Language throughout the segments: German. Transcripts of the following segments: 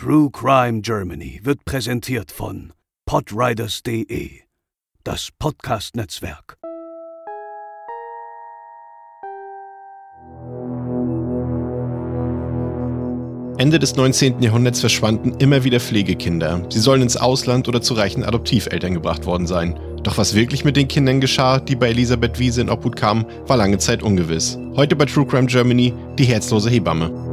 True Crime Germany wird präsentiert von podriders.de, das Podcast-Netzwerk. Ende des 19. Jahrhunderts verschwanden immer wieder Pflegekinder. Sie sollen ins Ausland oder zu reichen Adoptiveltern gebracht worden sein. Doch was wirklich mit den Kindern geschah, die bei Elisabeth Wiese in Obhut kamen, war lange Zeit ungewiss. Heute bei True Crime Germany die herzlose Hebamme.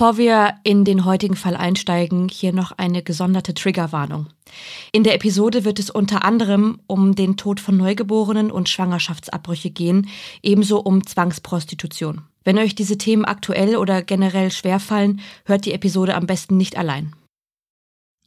Bevor wir in den heutigen Fall einsteigen, hier noch eine gesonderte Triggerwarnung. In der Episode wird es unter anderem um den Tod von Neugeborenen und Schwangerschaftsabbrüche gehen, ebenso um Zwangsprostitution. Wenn euch diese Themen aktuell oder generell schwerfallen, hört die Episode am besten nicht allein.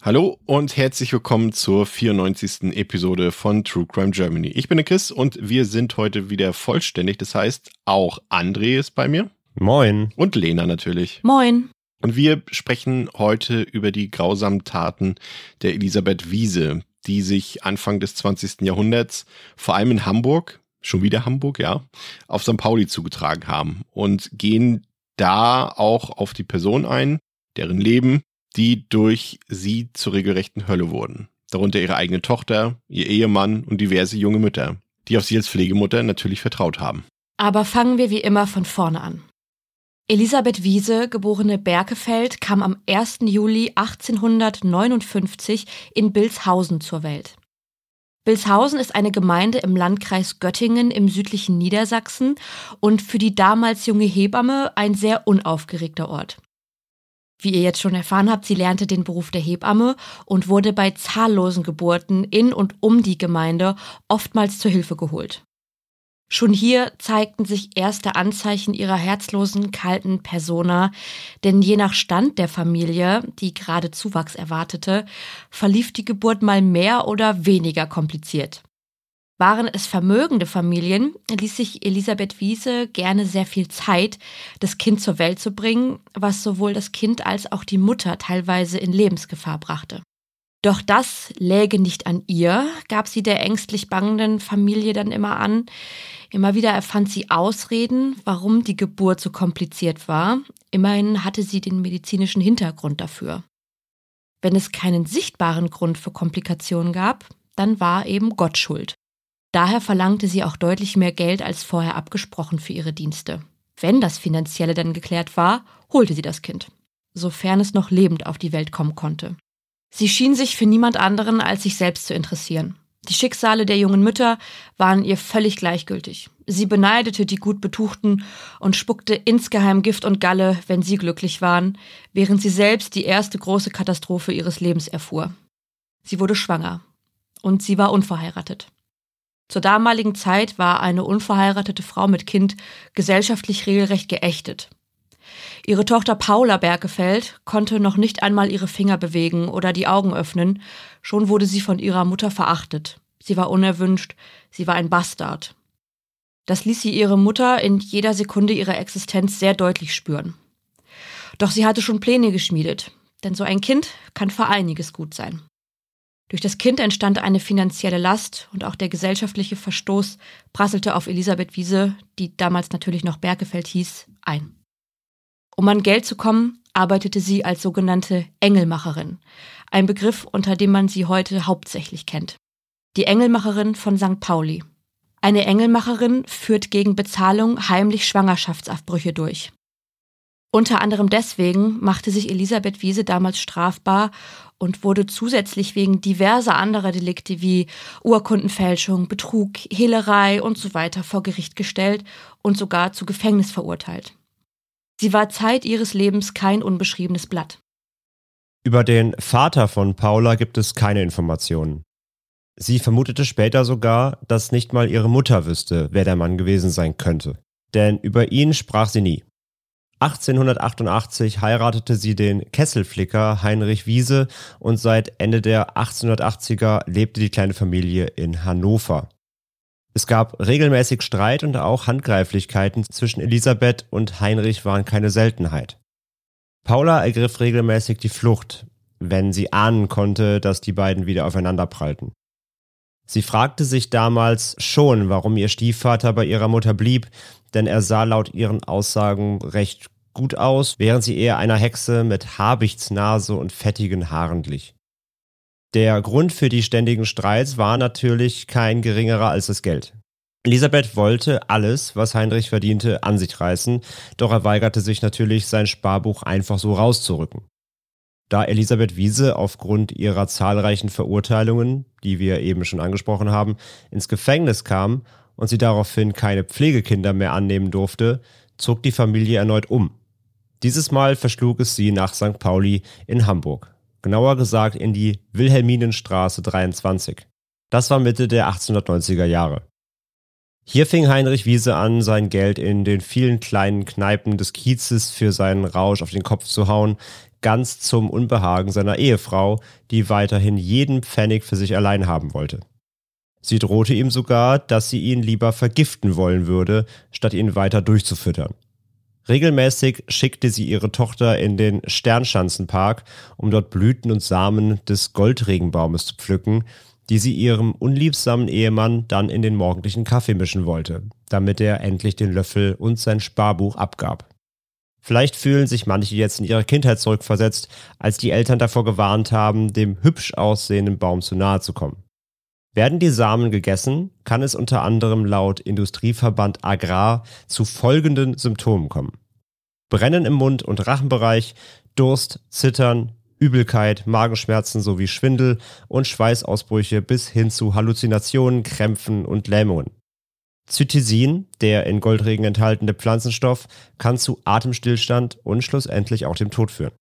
Hallo und herzlich willkommen zur 94. Episode von True Crime Germany. Ich bin der Chris und wir sind heute wieder vollständig. Das heißt, auch André ist bei mir. Moin. Und Lena natürlich. Moin. Und wir sprechen heute über die grausamen Taten der Elisabeth Wiese, die sich Anfang des 20. Jahrhunderts vor allem in Hamburg, schon wieder Hamburg, ja, auf St. Pauli zugetragen haben und gehen da auch auf die Person ein, deren Leben, die durch sie zur regelrechten Hölle wurden. Darunter ihre eigene Tochter, ihr Ehemann und diverse junge Mütter, die auf sie als Pflegemutter natürlich vertraut haben. Aber fangen wir wie immer von vorne an. Elisabeth Wiese, geborene Berkefeld, kam am 1. Juli 1859 in Bilshausen zur Welt. Bilshausen ist eine Gemeinde im Landkreis Göttingen im südlichen Niedersachsen und für die damals junge Hebamme ein sehr unaufgeregter Ort. Wie ihr jetzt schon erfahren habt, sie lernte den Beruf der Hebamme und wurde bei zahllosen Geburten in und um die Gemeinde oftmals zur Hilfe geholt. Schon hier zeigten sich erste Anzeichen ihrer herzlosen, kalten Persona, denn je nach Stand der Familie, die gerade Zuwachs erwartete, verlief die Geburt mal mehr oder weniger kompliziert. Waren es vermögende Familien, ließ sich Elisabeth Wiese gerne sehr viel Zeit, das Kind zur Welt zu bringen, was sowohl das Kind als auch die Mutter teilweise in Lebensgefahr brachte. Doch das läge nicht an ihr, gab sie der ängstlich bangenden Familie dann immer an. Immer wieder erfand sie Ausreden, warum die Geburt so kompliziert war. Immerhin hatte sie den medizinischen Hintergrund dafür. Wenn es keinen sichtbaren Grund für Komplikationen gab, dann war eben Gott schuld. Daher verlangte sie auch deutlich mehr Geld als vorher abgesprochen für ihre Dienste. Wenn das Finanzielle dann geklärt war, holte sie das Kind, sofern es noch lebend auf die Welt kommen konnte. Sie schien sich für niemand anderen als sich selbst zu interessieren. Die Schicksale der jungen Mütter waren ihr völlig gleichgültig. Sie beneidete die gut betuchten und spuckte insgeheim Gift und Galle, wenn sie glücklich waren, während sie selbst die erste große Katastrophe ihres Lebens erfuhr. Sie wurde schwanger und sie war unverheiratet. Zur damaligen Zeit war eine unverheiratete Frau mit Kind gesellschaftlich regelrecht geächtet. Ihre Tochter Paula Bergefeld konnte noch nicht einmal ihre Finger bewegen oder die Augen öffnen, schon wurde sie von ihrer Mutter verachtet. Sie war unerwünscht, sie war ein Bastard. Das ließ sie ihre Mutter in jeder Sekunde ihrer Existenz sehr deutlich spüren. Doch sie hatte schon Pläne geschmiedet, denn so ein Kind kann für einiges gut sein. Durch das Kind entstand eine finanzielle Last und auch der gesellschaftliche Verstoß prasselte auf Elisabeth Wiese, die damals natürlich noch Bergefeld hieß, ein. Um an Geld zu kommen, arbeitete sie als sogenannte Engelmacherin, ein Begriff, unter dem man sie heute hauptsächlich kennt. Die Engelmacherin von St. Pauli. Eine Engelmacherin führt gegen Bezahlung heimlich Schwangerschaftsabbrüche durch. Unter anderem deswegen machte sich Elisabeth Wiese damals strafbar und wurde zusätzlich wegen diverser anderer Delikte wie Urkundenfälschung, Betrug, Hehlerei und so weiter vor Gericht gestellt und sogar zu Gefängnis verurteilt. Sie war Zeit ihres Lebens kein unbeschriebenes Blatt. Über den Vater von Paula gibt es keine Informationen. Sie vermutete später sogar, dass nicht mal ihre Mutter wüsste, wer der Mann gewesen sein könnte. Denn über ihn sprach sie nie. 1888 heiratete sie den Kesselflicker Heinrich Wiese und seit Ende der 1880er lebte die kleine Familie in Hannover. Es gab regelmäßig Streit und auch Handgreiflichkeiten zwischen Elisabeth und Heinrich waren keine Seltenheit. Paula ergriff regelmäßig die Flucht, wenn sie ahnen konnte, dass die beiden wieder aufeinander prallten. Sie fragte sich damals schon, warum ihr Stiefvater bei ihrer Mutter blieb, denn er sah laut ihren Aussagen recht gut aus, während sie eher einer Hexe mit Habichtsnase und fettigen Haaren glich. Der Grund für die ständigen Streits war natürlich kein geringerer als das Geld. Elisabeth wollte alles, was Heinrich verdiente, an sich reißen, doch er weigerte sich natürlich, sein Sparbuch einfach so rauszurücken. Da Elisabeth Wiese aufgrund ihrer zahlreichen Verurteilungen, die wir eben schon angesprochen haben, ins Gefängnis kam und sie daraufhin keine Pflegekinder mehr annehmen durfte, zog die Familie erneut um. Dieses Mal verschlug es sie nach St. Pauli in Hamburg. Genauer gesagt in die Wilhelminenstraße 23. Das war Mitte der 1890er Jahre. Hier fing Heinrich Wiese an, sein Geld in den vielen kleinen Kneipen des Kiezes für seinen Rausch auf den Kopf zu hauen, ganz zum Unbehagen seiner Ehefrau, die weiterhin jeden Pfennig für sich allein haben wollte. Sie drohte ihm sogar, dass sie ihn lieber vergiften wollen würde, statt ihn weiter durchzufüttern. Regelmäßig schickte sie ihre Tochter in den Sternschanzenpark, um dort Blüten und Samen des Goldregenbaumes zu pflücken, die sie ihrem unliebsamen Ehemann dann in den morgendlichen Kaffee mischen wollte, damit er endlich den Löffel und sein Sparbuch abgab. Vielleicht fühlen sich manche jetzt in ihre Kindheit zurückversetzt, als die Eltern davor gewarnt haben, dem hübsch aussehenden Baum zu nahe zu kommen. Werden die Samen gegessen, kann es unter anderem laut Industrieverband Agrar zu folgenden Symptomen kommen. Brennen im Mund- und Rachenbereich, Durst, Zittern, Übelkeit, Magenschmerzen sowie Schwindel und Schweißausbrüche bis hin zu Halluzinationen, Krämpfen und Lähmungen. Zytisin, der in Goldregen enthaltene Pflanzenstoff, kann zu Atemstillstand und schlussendlich auch dem Tod führen.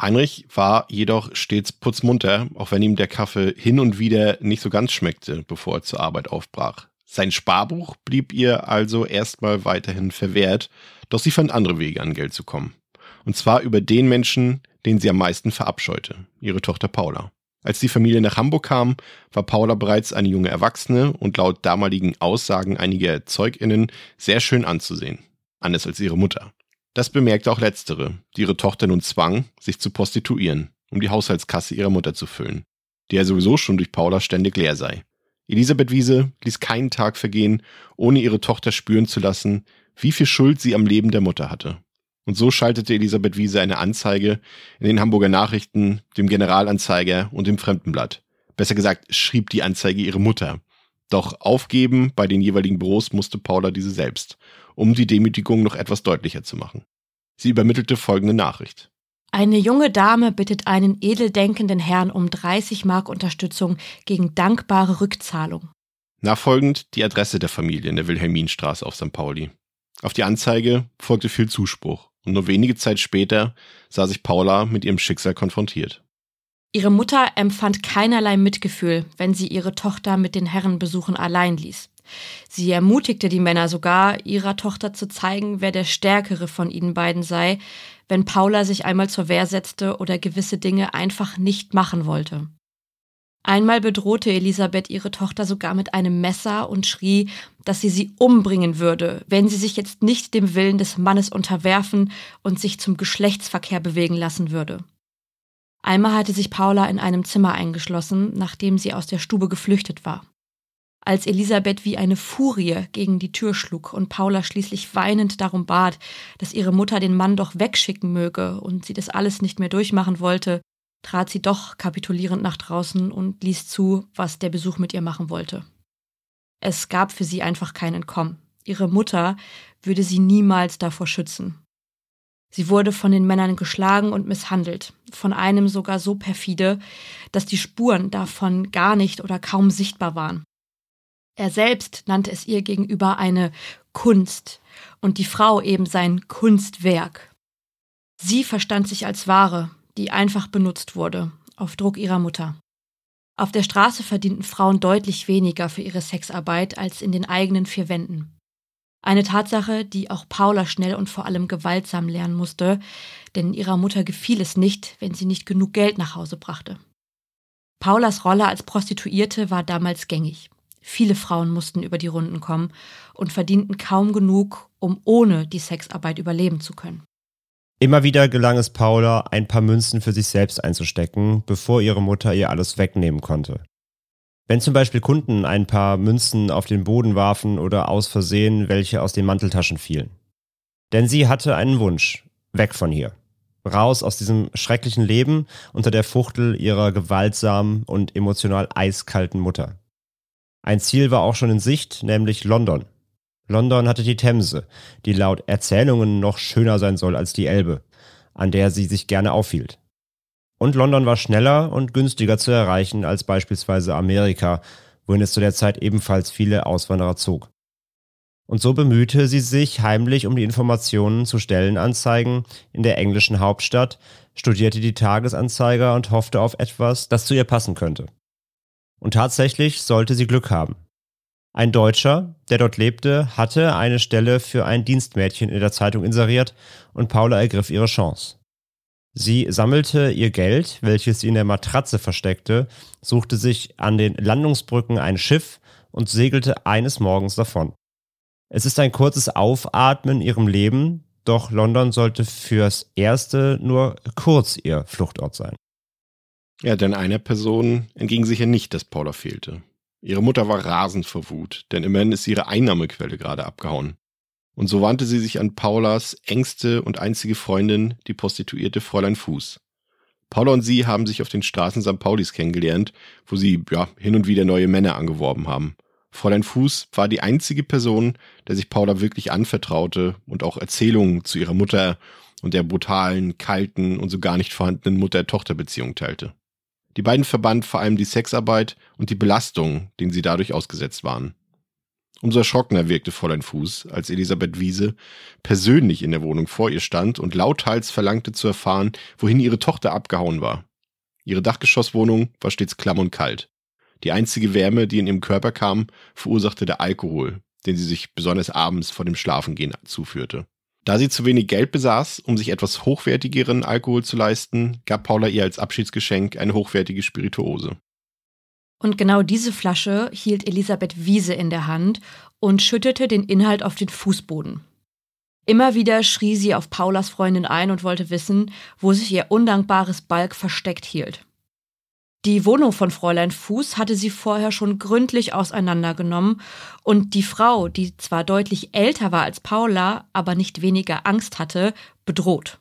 Heinrich war jedoch stets putzmunter, auch wenn ihm der Kaffee hin und wieder nicht so ganz schmeckte, bevor er zur Arbeit aufbrach. Sein Sparbuch blieb ihr also erstmal weiterhin verwehrt, doch sie fand andere Wege an Geld zu kommen. Und zwar über den Menschen, den sie am meisten verabscheute, ihre Tochter Paula. Als die Familie nach Hamburg kam, war Paula bereits eine junge Erwachsene und laut damaligen Aussagen einiger ZeugInnen sehr schön anzusehen. Anders als ihre Mutter. Das bemerkte auch letztere, die ihre Tochter nun zwang, sich zu prostituieren, um die Haushaltskasse ihrer Mutter zu füllen, die ja sowieso schon durch Paula ständig leer sei. Elisabeth Wiese ließ keinen Tag vergehen, ohne ihre Tochter spüren zu lassen, wie viel Schuld sie am Leben der Mutter hatte. Und so schaltete Elisabeth Wiese eine Anzeige in den Hamburger Nachrichten, dem Generalanzeiger und dem Fremdenblatt. Besser gesagt, schrieb die Anzeige ihre Mutter. Doch aufgeben bei den jeweiligen Büros musste Paula diese selbst, um die Demütigung noch etwas deutlicher zu machen. Sie übermittelte folgende Nachricht. Eine junge Dame bittet einen edeldenkenden Herrn um 30 Mark Unterstützung gegen dankbare Rückzahlung. Nachfolgend die Adresse der Familie in der Wilhelminstraße auf St. Pauli. Auf die Anzeige folgte viel Zuspruch und nur wenige Zeit später sah sich Paula mit ihrem Schicksal konfrontiert. Ihre Mutter empfand keinerlei Mitgefühl, wenn sie ihre Tochter mit den Herrenbesuchen allein ließ. Sie ermutigte die Männer sogar, ihrer Tochter zu zeigen, wer der Stärkere von ihnen beiden sei, wenn Paula sich einmal zur Wehr setzte oder gewisse Dinge einfach nicht machen wollte. Einmal bedrohte Elisabeth ihre Tochter sogar mit einem Messer und schrie, dass sie sie umbringen würde, wenn sie sich jetzt nicht dem Willen des Mannes unterwerfen und sich zum Geschlechtsverkehr bewegen lassen würde. Einmal hatte sich Paula in einem Zimmer eingeschlossen, nachdem sie aus der Stube geflüchtet war. Als Elisabeth wie eine Furie gegen die Tür schlug und Paula schließlich weinend darum bat, dass ihre Mutter den Mann doch wegschicken möge und sie das alles nicht mehr durchmachen wollte, trat sie doch kapitulierend nach draußen und ließ zu, was der Besuch mit ihr machen wollte. Es gab für sie einfach kein Entkommen. Ihre Mutter würde sie niemals davor schützen. Sie wurde von den Männern geschlagen und misshandelt, von einem sogar so perfide, dass die Spuren davon gar nicht oder kaum sichtbar waren. Er selbst nannte es ihr gegenüber eine Kunst und die Frau eben sein Kunstwerk. Sie verstand sich als Ware, die einfach benutzt wurde, auf Druck ihrer Mutter. Auf der Straße verdienten Frauen deutlich weniger für ihre Sexarbeit als in den eigenen vier Wänden. Eine Tatsache, die auch Paula schnell und vor allem gewaltsam lernen musste, denn ihrer Mutter gefiel es nicht, wenn sie nicht genug Geld nach Hause brachte. Paulas Rolle als Prostituierte war damals gängig. Viele Frauen mussten über die Runden kommen und verdienten kaum genug, um ohne die Sexarbeit überleben zu können. Immer wieder gelang es Paula, ein paar Münzen für sich selbst einzustecken, bevor ihre Mutter ihr alles wegnehmen konnte. Wenn zum Beispiel Kunden ein paar Münzen auf den Boden warfen oder aus Versehen welche aus den Manteltaschen fielen. Denn sie hatte einen Wunsch, weg von hier. Raus aus diesem schrecklichen Leben unter der Fuchtel ihrer gewaltsamen und emotional eiskalten Mutter. Ein Ziel war auch schon in Sicht, nämlich London. London hatte die Themse, die laut Erzählungen noch schöner sein soll als die Elbe, an der sie sich gerne aufhielt. Und London war schneller und günstiger zu erreichen als beispielsweise Amerika, wohin es zu der Zeit ebenfalls viele Auswanderer zog. Und so bemühte sie sich heimlich um die Informationen zu Stellenanzeigen in der englischen Hauptstadt, studierte die Tagesanzeiger und hoffte auf etwas, das zu ihr passen könnte. Und tatsächlich sollte sie Glück haben. Ein Deutscher, der dort lebte, hatte eine Stelle für ein Dienstmädchen in der Zeitung inseriert und Paula ergriff ihre Chance. Sie sammelte ihr Geld, welches sie in der Matratze versteckte, suchte sich an den Landungsbrücken ein Schiff und segelte eines Morgens davon. Es ist ein kurzes Aufatmen ihrem Leben, doch London sollte fürs Erste nur kurz ihr Fluchtort sein. Ja, denn einer Person entging sicher nicht, dass Paula fehlte. Ihre Mutter war rasend vor Wut, denn immerhin ist ihre Einnahmequelle gerade abgehauen. Und so wandte sie sich an Paulas engste und einzige Freundin, die prostituierte Fräulein Fuß. Paula und sie haben sich auf den Straßen St. Paulis kennengelernt, wo sie ja hin und wieder neue Männer angeworben haben. Fräulein Fuß war die einzige Person, der sich Paula wirklich anvertraute und auch Erzählungen zu ihrer Mutter und der brutalen, kalten und so gar nicht vorhandenen Mutter-Tochter-Beziehung teilte. Die beiden verband vor allem die Sexarbeit und die Belastung, denen sie dadurch ausgesetzt waren. Umso erschrockener wirkte Fräulein Fuß, als Elisabeth Wiese persönlich in der Wohnung vor ihr stand und lauthals verlangte zu erfahren, wohin ihre Tochter abgehauen war. Ihre Dachgeschosswohnung war stets klamm und kalt. Die einzige Wärme, die in ihrem Körper kam, verursachte der Alkohol, den sie sich besonders abends vor dem Schlafengehen zuführte. Da sie zu wenig Geld besaß, um sich etwas hochwertigeren Alkohol zu leisten, gab Paula ihr als Abschiedsgeschenk eine hochwertige Spirituose. Und genau diese Flasche hielt Elisabeth Wiese in der Hand und schüttete den Inhalt auf den Fußboden. Immer wieder schrie sie auf Paulas Freundin ein und wollte wissen, wo sich ihr undankbares Balk versteckt hielt. Die Wohnung von Fräulein Fuß hatte sie vorher schon gründlich auseinandergenommen und die Frau, die zwar deutlich älter war als Paula, aber nicht weniger Angst hatte, bedroht.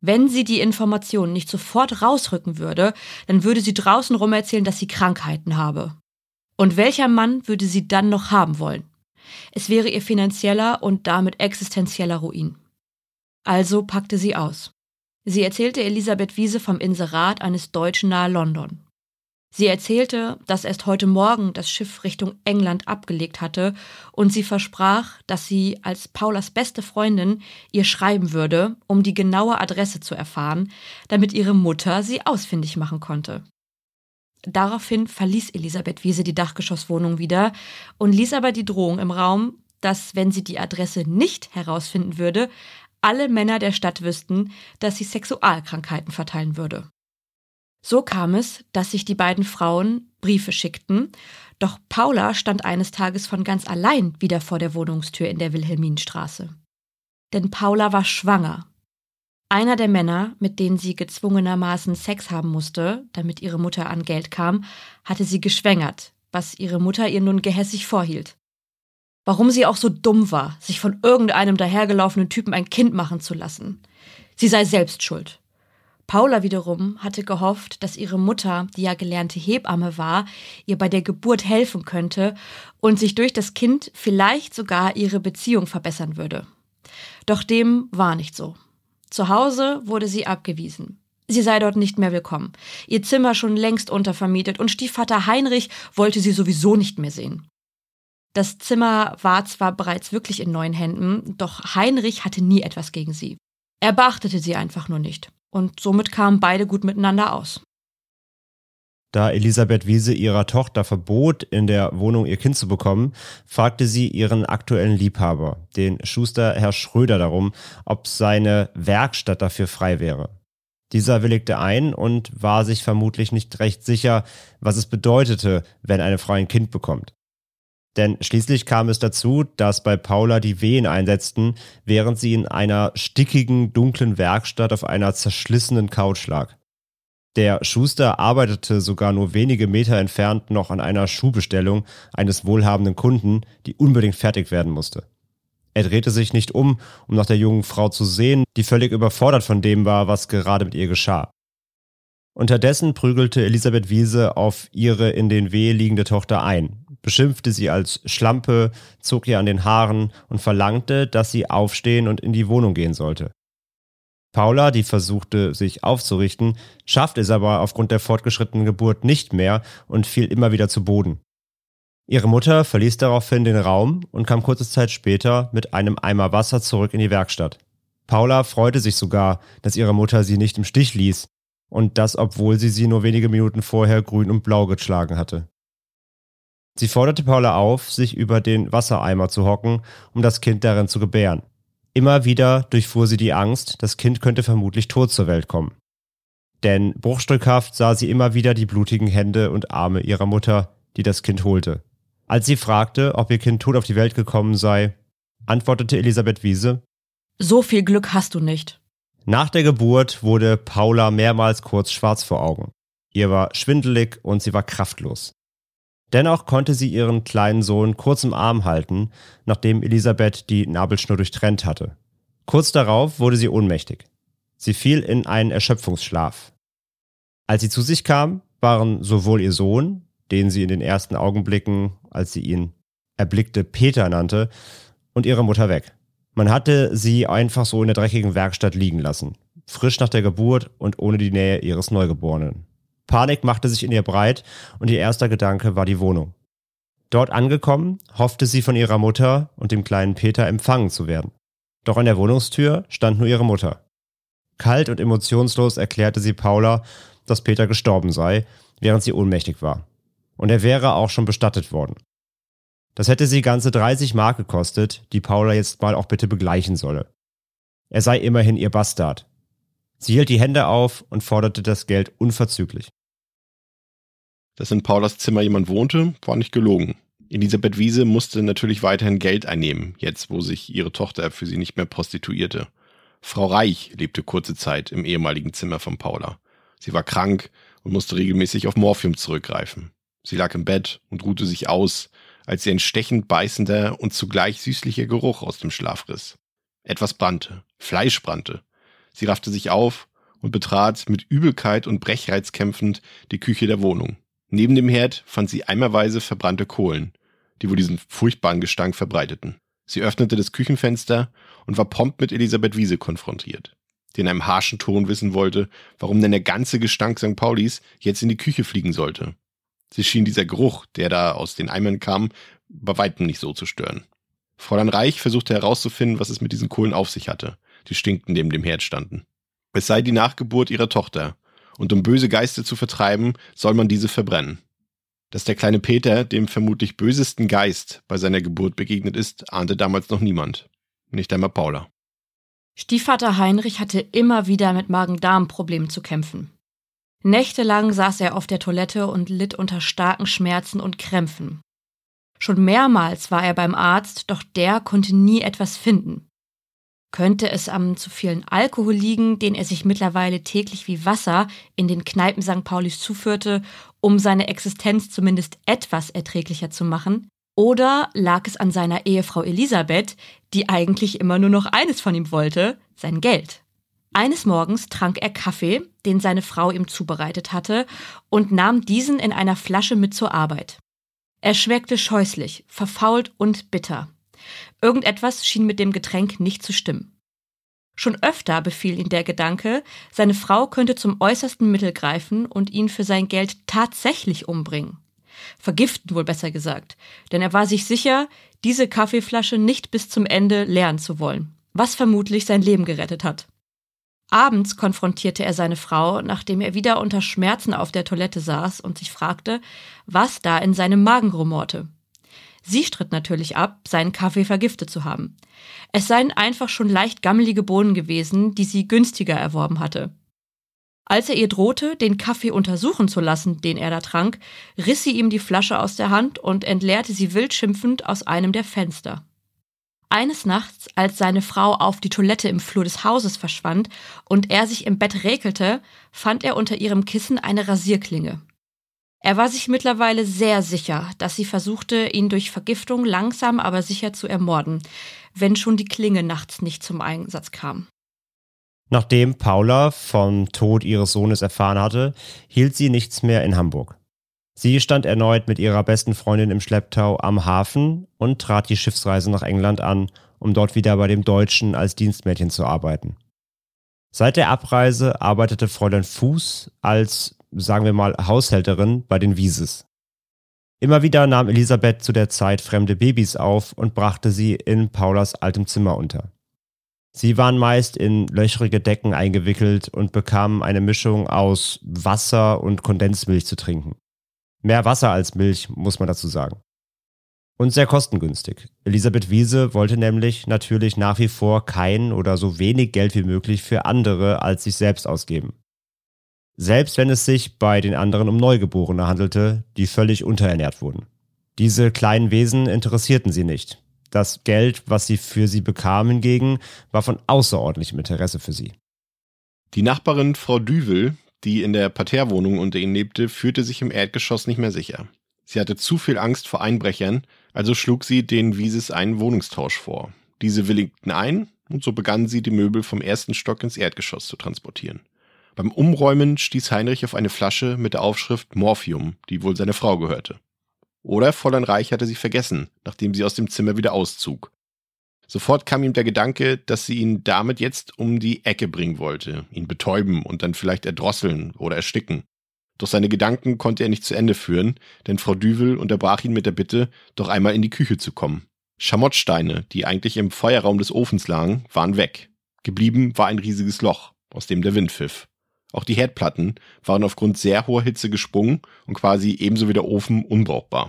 Wenn sie die Informationen nicht sofort rausrücken würde, dann würde sie draußen rum erzählen, dass sie Krankheiten habe. Und welcher Mann würde sie dann noch haben wollen? Es wäre ihr finanzieller und damit existenzieller Ruin. Also packte sie aus. Sie erzählte Elisabeth Wiese vom Inserat eines Deutschen nahe London. Sie erzählte, dass erst heute Morgen das Schiff Richtung England abgelegt hatte und sie versprach, dass sie als Paulas beste Freundin ihr schreiben würde, um die genaue Adresse zu erfahren, damit ihre Mutter sie ausfindig machen konnte. Daraufhin verließ Elisabeth Wiese die Dachgeschosswohnung wieder und ließ aber die Drohung im Raum, dass, wenn sie die Adresse nicht herausfinden würde, alle Männer der Stadt wüssten, dass sie Sexualkrankheiten verteilen würde. So kam es, dass sich die beiden Frauen Briefe schickten, doch Paula stand eines Tages von ganz allein wieder vor der Wohnungstür in der Wilhelminstraße. Denn Paula war schwanger. Einer der Männer, mit denen sie gezwungenermaßen Sex haben musste, damit ihre Mutter an Geld kam, hatte sie geschwängert, was ihre Mutter ihr nun gehässig vorhielt. Warum sie auch so dumm war, sich von irgendeinem dahergelaufenen Typen ein Kind machen zu lassen. Sie sei selbst schuld. Paula wiederum hatte gehofft, dass ihre Mutter, die ja gelernte Hebamme war, ihr bei der Geburt helfen könnte und sich durch das Kind vielleicht sogar ihre Beziehung verbessern würde. Doch dem war nicht so. Zu Hause wurde sie abgewiesen. Sie sei dort nicht mehr willkommen. Ihr Zimmer schon längst untervermietet und Stiefvater Heinrich wollte sie sowieso nicht mehr sehen. Das Zimmer war zwar bereits wirklich in neuen Händen, doch Heinrich hatte nie etwas gegen sie. Er beachtete sie einfach nur nicht und somit kamen beide gut miteinander aus. Da Elisabeth Wiese ihrer Tochter verbot, in der Wohnung ihr Kind zu bekommen, fragte sie ihren aktuellen Liebhaber, den Schuster Herr Schröder, darum, ob seine Werkstatt dafür frei wäre. Dieser willigte ein und war sich vermutlich nicht recht sicher, was es bedeutete, wenn eine Frau ein Kind bekommt. Denn schließlich kam es dazu, dass bei Paula die Wehen einsetzten, während sie in einer stickigen, dunklen Werkstatt auf einer zerschlissenen Couch lag. Der Schuster arbeitete sogar nur wenige Meter entfernt noch an einer Schuhbestellung eines wohlhabenden Kunden, die unbedingt fertig werden musste. Er drehte sich nicht um, um nach der jungen Frau zu sehen, die völlig überfordert von dem war, was gerade mit ihr geschah. Unterdessen prügelte Elisabeth Wiese auf ihre in den Wehe liegende Tochter ein, beschimpfte sie als Schlampe, zog ihr an den Haaren und verlangte, dass sie aufstehen und in die Wohnung gehen sollte. Paula, die versuchte, sich aufzurichten, schaffte es aber aufgrund der fortgeschrittenen Geburt nicht mehr und fiel immer wieder zu Boden. Ihre Mutter verließ daraufhin den Raum und kam kurze Zeit später mit einem Eimer Wasser zurück in die Werkstatt. Paula freute sich sogar, dass ihre Mutter sie nicht im Stich ließ, und das obwohl sie sie nur wenige Minuten vorher grün und blau geschlagen hatte. Sie forderte Paula auf, sich über den Wassereimer zu hocken, um das Kind darin zu gebären. Immer wieder durchfuhr sie die Angst, das Kind könnte vermutlich tot zur Welt kommen. Denn bruchstückhaft sah sie immer wieder die blutigen Hände und Arme ihrer Mutter, die das Kind holte. Als sie fragte, ob ihr Kind tot auf die Welt gekommen sei, antwortete Elisabeth Wiese, So viel Glück hast du nicht. Nach der Geburt wurde Paula mehrmals kurz schwarz vor Augen. Ihr war schwindelig und sie war kraftlos. Dennoch konnte sie ihren kleinen Sohn kurz im Arm halten, nachdem Elisabeth die Nabelschnur durchtrennt hatte. Kurz darauf wurde sie ohnmächtig. Sie fiel in einen Erschöpfungsschlaf. Als sie zu sich kam, waren sowohl ihr Sohn, den sie in den ersten Augenblicken, als sie ihn erblickte, Peter nannte, und ihre Mutter weg. Man hatte sie einfach so in der dreckigen Werkstatt liegen lassen, frisch nach der Geburt und ohne die Nähe ihres Neugeborenen. Panik machte sich in ihr breit und ihr erster Gedanke war die Wohnung. Dort angekommen, hoffte sie von ihrer Mutter und dem kleinen Peter empfangen zu werden. Doch an der Wohnungstür stand nur ihre Mutter. Kalt und emotionslos erklärte sie Paula, dass Peter gestorben sei, während sie ohnmächtig war. Und er wäre auch schon bestattet worden. Das hätte sie ganze 30 Mark gekostet, die Paula jetzt mal auch bitte begleichen solle. Er sei immerhin ihr Bastard. Sie hielt die Hände auf und forderte das Geld unverzüglich. Dass in Paulas Zimmer jemand wohnte, war nicht gelogen. Elisabeth Wiese musste natürlich weiterhin Geld einnehmen, jetzt wo sich ihre Tochter für sie nicht mehr prostituierte. Frau Reich lebte kurze Zeit im ehemaligen Zimmer von Paula. Sie war krank und musste regelmäßig auf Morphium zurückgreifen. Sie lag im Bett und ruhte sich aus, als sie ein stechend beißender und zugleich süßlicher Geruch aus dem Schlaf riss. Etwas brannte, Fleisch brannte. Sie raffte sich auf und betrat mit Übelkeit und Brechreiz kämpfend die Küche der Wohnung. Neben dem Herd fand sie eimerweise verbrannte Kohlen, die wohl diesen furchtbaren Gestank verbreiteten. Sie öffnete das Küchenfenster und war prompt mit Elisabeth Wiese konfrontiert, die in einem harschen Ton wissen wollte, warum denn der ganze Gestank St. Paulis jetzt in die Küche fliegen sollte. Sie schien dieser Geruch, der da aus den Eimern kam, bei weitem nicht so zu stören. Fräulein Reich versuchte herauszufinden, was es mit diesen Kohlen auf sich hatte, die stinkten neben dem Herd standen. Es sei die Nachgeburt ihrer Tochter, und um böse Geister zu vertreiben, soll man diese verbrennen. Dass der kleine Peter dem vermutlich bösesten Geist bei seiner Geburt begegnet ist, ahnte damals noch niemand. Nicht einmal Paula. Stiefvater Heinrich hatte immer wieder mit Magen-Darm-Problemen zu kämpfen. Nächtelang saß er auf der Toilette und litt unter starken Schmerzen und Krämpfen. Schon mehrmals war er beim Arzt, doch der konnte nie etwas finden. Könnte es am zu vielen Alkohol liegen, den er sich mittlerweile täglich wie Wasser in den Kneipen St. Paulis zuführte, um seine Existenz zumindest etwas erträglicher zu machen? Oder lag es an seiner Ehefrau Elisabeth, die eigentlich immer nur noch eines von ihm wollte, sein Geld? Eines Morgens trank er Kaffee, den seine Frau ihm zubereitet hatte, und nahm diesen in einer Flasche mit zur Arbeit. Er schmeckte scheußlich, verfault und bitter. Irgendetwas schien mit dem Getränk nicht zu stimmen. Schon öfter befiel ihn der Gedanke, seine Frau könnte zum äußersten Mittel greifen und ihn für sein Geld tatsächlich umbringen. Vergiften wohl besser gesagt, denn er war sich sicher, diese Kaffeeflasche nicht bis zum Ende leeren zu wollen, was vermutlich sein Leben gerettet hat. Abends konfrontierte er seine Frau, nachdem er wieder unter Schmerzen auf der Toilette saß und sich fragte, was da in seinem Magen rumorte. Sie stritt natürlich ab, seinen Kaffee vergiftet zu haben. Es seien einfach schon leicht gammelige Bohnen gewesen, die sie günstiger erworben hatte. Als er ihr drohte, den Kaffee untersuchen zu lassen, den er da trank, riss sie ihm die Flasche aus der Hand und entleerte sie wild schimpfend aus einem der Fenster. Eines Nachts, als seine Frau auf die Toilette im Flur des Hauses verschwand und er sich im Bett räkelte, fand er unter ihrem Kissen eine Rasierklinge. Er war sich mittlerweile sehr sicher, dass sie versuchte, ihn durch Vergiftung langsam aber sicher zu ermorden, wenn schon die Klinge nachts nicht zum Einsatz kam. Nachdem Paula vom Tod ihres Sohnes erfahren hatte, hielt sie nichts mehr in Hamburg. Sie stand erneut mit ihrer besten Freundin im Schlepptau am Hafen und trat die Schiffsreise nach England an, um dort wieder bei dem Deutschen als Dienstmädchen zu arbeiten. Seit der Abreise arbeitete Fräulein Fuß als, sagen wir mal, Haushälterin bei den Wieses. Immer wieder nahm Elisabeth zu der Zeit fremde Babys auf und brachte sie in Paulas altem Zimmer unter. Sie waren meist in löchrige Decken eingewickelt und bekamen eine Mischung aus Wasser und Kondensmilch zu trinken. Mehr Wasser als Milch, muss man dazu sagen. Und sehr kostengünstig. Elisabeth Wiese wollte nämlich natürlich nach wie vor kein oder so wenig Geld wie möglich für andere als sich selbst ausgeben. Selbst wenn es sich bei den anderen um Neugeborene handelte, die völlig unterernährt wurden. Diese kleinen Wesen interessierten sie nicht. Das Geld, was sie für sie bekam hingegen, war von außerordentlichem Interesse für sie. Die Nachbarin Frau Düvel, die in der Parterrewohnung unter ihnen lebte, fühlte sich im Erdgeschoss nicht mehr sicher. Sie hatte zu viel Angst vor Einbrechern, also schlug sie den Wieses einen Wohnungstausch vor. Diese willigten ein und so begannen sie, die Möbel vom ersten Stock ins Erdgeschoss zu transportieren. Beim Umräumen stieß Heinrich auf eine Flasche mit der Aufschrift Morphium, die wohl seiner Frau gehörte. Oder Fräulein Reich hatte sie vergessen, nachdem sie aus dem Zimmer wieder auszog. Sofort kam ihm der Gedanke, dass sie ihn damit jetzt um die Ecke bringen wollte, ihn betäuben und dann vielleicht erdrosseln oder ersticken. Doch seine Gedanken konnte er nicht zu Ende führen, denn Frau Düvel unterbrach ihn mit der Bitte, doch einmal in die Küche zu kommen. Schamottsteine, die eigentlich im Feuerraum des Ofens lagen, waren weg. Geblieben war ein riesiges Loch, aus dem der Wind pfiff. Auch die Herdplatten waren aufgrund sehr hoher Hitze gesprungen und quasi ebenso wie der Ofen unbrauchbar.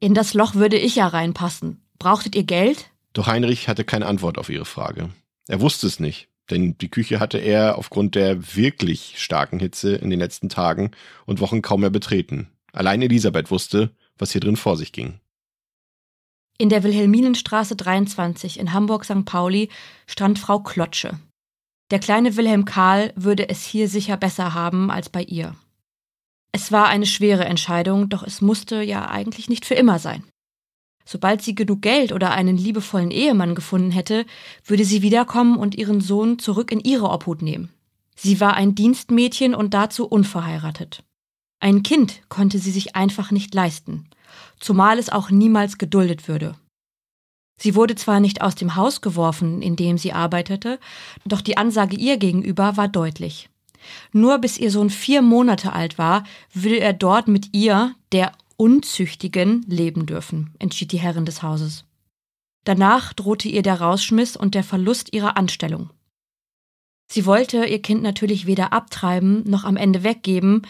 In das Loch würde ich ja reinpassen. Brauchtet ihr Geld? Doch Heinrich hatte keine Antwort auf ihre Frage. Er wusste es nicht, denn die Küche hatte er aufgrund der wirklich starken Hitze in den letzten Tagen und Wochen kaum mehr betreten. Allein Elisabeth wusste, was hier drin vor sich ging. In der Wilhelminenstraße 23 in Hamburg-St. Pauli stand Frau Klotsche. Der kleine Wilhelm Karl würde es hier sicher besser haben als bei ihr. Es war eine schwere Entscheidung, doch es musste ja eigentlich nicht für immer sein. Sobald sie genug Geld oder einen liebevollen Ehemann gefunden hätte, würde sie wiederkommen und ihren Sohn zurück in ihre Obhut nehmen. Sie war ein Dienstmädchen und dazu unverheiratet. Ein Kind konnte sie sich einfach nicht leisten, zumal es auch niemals geduldet würde. Sie wurde zwar nicht aus dem Haus geworfen, in dem sie arbeitete, doch die Ansage ihr gegenüber war deutlich. Nur bis ihr Sohn vier Monate alt war, würde er dort mit ihr, der Unzüchtigen, leben dürfen, entschied die Herrin des Hauses. Danach drohte ihr der Rausschmiss und der Verlust ihrer Anstellung. Sie wollte ihr Kind natürlich weder abtreiben noch am Ende weggeben,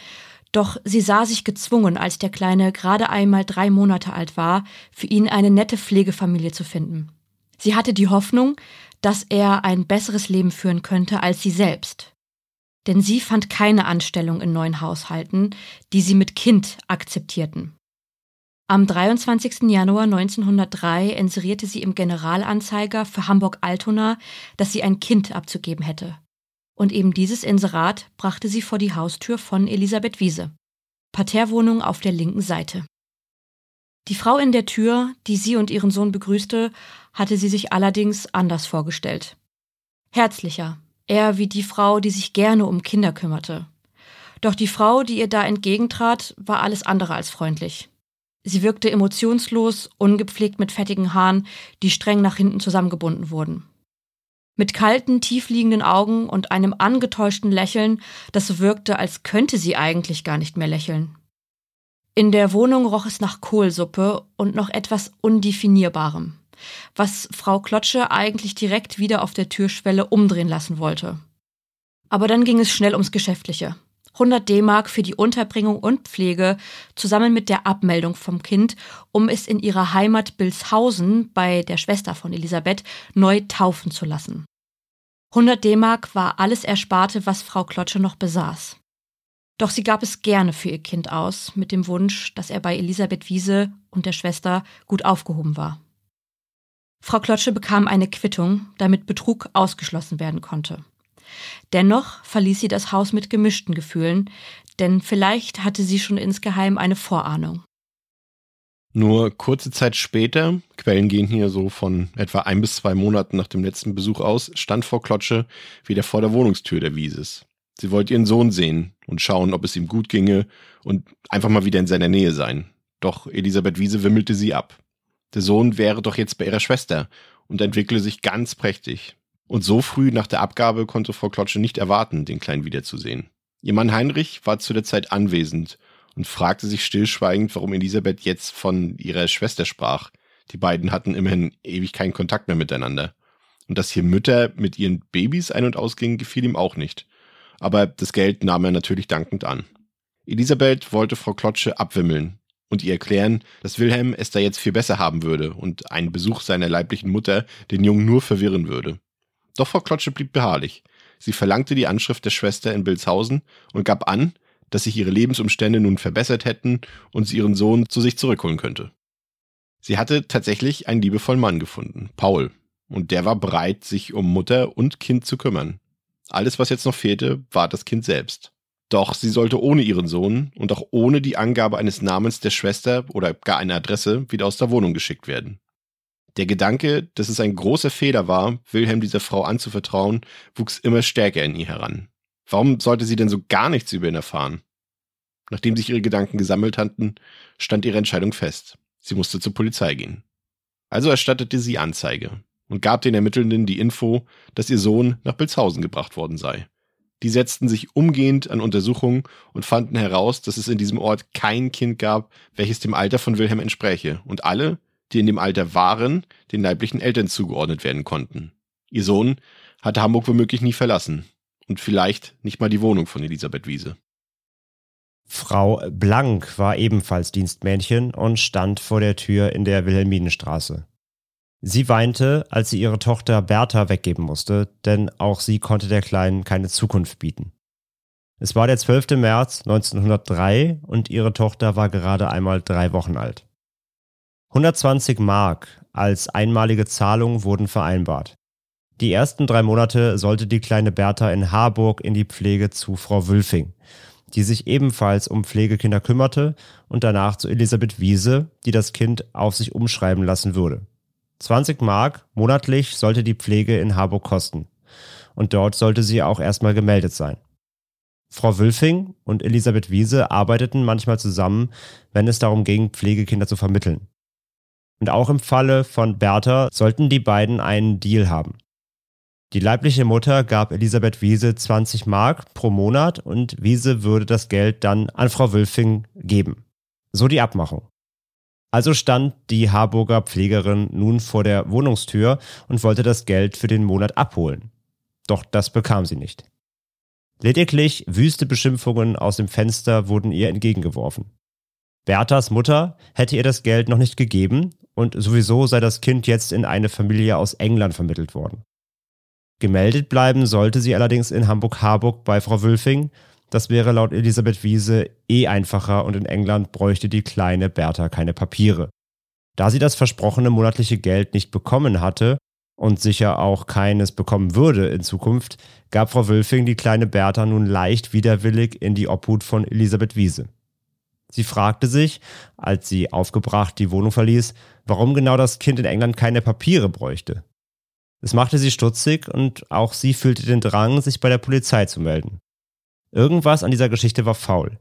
doch sie sah sich gezwungen, als der Kleine gerade einmal drei Monate alt war, für ihn eine nette Pflegefamilie zu finden. Sie hatte die Hoffnung, dass er ein besseres Leben führen könnte als sie selbst. Denn sie fand keine Anstellung in neuen Haushalten, die sie mit Kind akzeptierten. Am 23. Januar 1903 inserierte sie im Generalanzeiger für Hamburg-Altona, dass sie ein Kind abzugeben hätte. Und eben dieses Inserat brachte sie vor die Haustür von Elisabeth Wiese. Parterrewohnung auf der linken Seite. Die Frau in der Tür, die sie und ihren Sohn begrüßte, hatte sie sich allerdings anders vorgestellt. Herzlicher, eher wie die Frau, die sich gerne um Kinder kümmerte. Doch die Frau, die ihr da entgegentrat, war alles andere als freundlich. Sie wirkte emotionslos, ungepflegt mit fettigen Haaren, die streng nach hinten zusammengebunden wurden mit kalten, tiefliegenden Augen und einem angetäuschten Lächeln, das so wirkte, als könnte sie eigentlich gar nicht mehr lächeln. In der Wohnung roch es nach Kohlsuppe und noch etwas Undefinierbarem, was Frau Klotsche eigentlich direkt wieder auf der Türschwelle umdrehen lassen wollte. Aber dann ging es schnell ums Geschäftliche. 100 D-Mark für die Unterbringung und Pflege zusammen mit der Abmeldung vom Kind, um es in ihrer Heimat Bilshausen bei der Schwester von Elisabeth neu taufen zu lassen. 100 D-Mark war alles Ersparte, was Frau Klotsche noch besaß. Doch sie gab es gerne für ihr Kind aus, mit dem Wunsch, dass er bei Elisabeth Wiese und der Schwester gut aufgehoben war. Frau Klotsche bekam eine Quittung, damit Betrug ausgeschlossen werden konnte. Dennoch verließ sie das Haus mit gemischten Gefühlen, denn vielleicht hatte sie schon insgeheim eine Vorahnung. Nur kurze Zeit später, Quellen gehen hier so von etwa ein bis zwei Monaten nach dem letzten Besuch aus, stand Frau Klotsche wieder vor der Wohnungstür der Wieses. Sie wollte ihren Sohn sehen und schauen, ob es ihm gut ginge und einfach mal wieder in seiner Nähe sein. Doch Elisabeth Wiese wimmelte sie ab. Der Sohn wäre doch jetzt bei ihrer Schwester und entwickle sich ganz prächtig. Und so früh nach der Abgabe konnte Frau Klotsche nicht erwarten, den Kleinen wiederzusehen. Ihr Mann Heinrich war zu der Zeit anwesend und fragte sich stillschweigend, warum Elisabeth jetzt von ihrer Schwester sprach. Die beiden hatten immerhin ewig keinen Kontakt mehr miteinander. Und dass hier Mütter mit ihren Babys ein- und ausgingen, gefiel ihm auch nicht. Aber das Geld nahm er natürlich dankend an. Elisabeth wollte Frau Klotsche abwimmeln und ihr erklären, dass Wilhelm es da jetzt viel besser haben würde und ein Besuch seiner leiblichen Mutter den Jungen nur verwirren würde. Doch Frau Klotsche blieb beharrlich. Sie verlangte die Anschrift der Schwester in Bilshausen und gab an, dass sich ihre Lebensumstände nun verbessert hätten und sie ihren Sohn zu sich zurückholen könnte. Sie hatte tatsächlich einen liebevollen Mann gefunden, Paul, und der war bereit, sich um Mutter und Kind zu kümmern. Alles, was jetzt noch fehlte, war das Kind selbst. Doch sie sollte ohne ihren Sohn und auch ohne die Angabe eines Namens der Schwester oder gar einer Adresse wieder aus der Wohnung geschickt werden. Der Gedanke, dass es ein großer Fehler war, Wilhelm dieser Frau anzuvertrauen, wuchs immer stärker in ihr heran. Warum sollte sie denn so gar nichts über ihn erfahren? Nachdem sich ihre Gedanken gesammelt hatten, stand ihre Entscheidung fest. Sie musste zur Polizei gehen. Also erstattete sie Anzeige und gab den Ermittelnden die Info, dass ihr Sohn nach Bilshausen gebracht worden sei. Die setzten sich umgehend an Untersuchungen und fanden heraus, dass es in diesem Ort kein Kind gab, welches dem Alter von Wilhelm entspräche, und alle, die in dem Alter waren, den leiblichen Eltern zugeordnet werden konnten. Ihr Sohn hatte Hamburg womöglich nie verlassen und vielleicht nicht mal die Wohnung von Elisabeth Wiese. Frau Blank war ebenfalls Dienstmädchen und stand vor der Tür in der Wilhelminenstraße. Sie weinte, als sie ihre Tochter Bertha weggeben musste, denn auch sie konnte der Kleinen keine Zukunft bieten. Es war der 12. März 1903 und ihre Tochter war gerade einmal drei Wochen alt. 120 Mark als einmalige Zahlung wurden vereinbart. Die ersten drei Monate sollte die kleine Bertha in Harburg in die Pflege zu Frau Wülfing, die sich ebenfalls um Pflegekinder kümmerte und danach zu Elisabeth Wiese, die das Kind auf sich umschreiben lassen würde. 20 Mark monatlich sollte die Pflege in Harburg kosten. Und dort sollte sie auch erstmal gemeldet sein. Frau Wülfing und Elisabeth Wiese arbeiteten manchmal zusammen, wenn es darum ging, Pflegekinder zu vermitteln. Und auch im Falle von Bertha sollten die beiden einen Deal haben. Die leibliche Mutter gab Elisabeth Wiese 20 Mark pro Monat und Wiese würde das Geld dann an Frau Wülfing geben. So die Abmachung. Also stand die Harburger Pflegerin nun vor der Wohnungstür und wollte das Geld für den Monat abholen. Doch das bekam sie nicht. Lediglich wüste Beschimpfungen aus dem Fenster wurden ihr entgegengeworfen. Berthas Mutter hätte ihr das Geld noch nicht gegeben und sowieso sei das Kind jetzt in eine Familie aus England vermittelt worden. Gemeldet bleiben sollte sie allerdings in Hamburg-Harburg bei Frau Wülfing. Das wäre laut Elisabeth Wiese eh einfacher und in England bräuchte die kleine Bertha keine Papiere. Da sie das versprochene monatliche Geld nicht bekommen hatte und sicher auch keines bekommen würde in Zukunft, gab Frau Wülfing die kleine Bertha nun leicht widerwillig in die Obhut von Elisabeth Wiese. Sie fragte sich, als sie aufgebracht die Wohnung verließ, warum genau das Kind in England keine Papiere bräuchte. Es machte sie stutzig und auch sie fühlte den Drang, sich bei der Polizei zu melden. Irgendwas an dieser Geschichte war faul.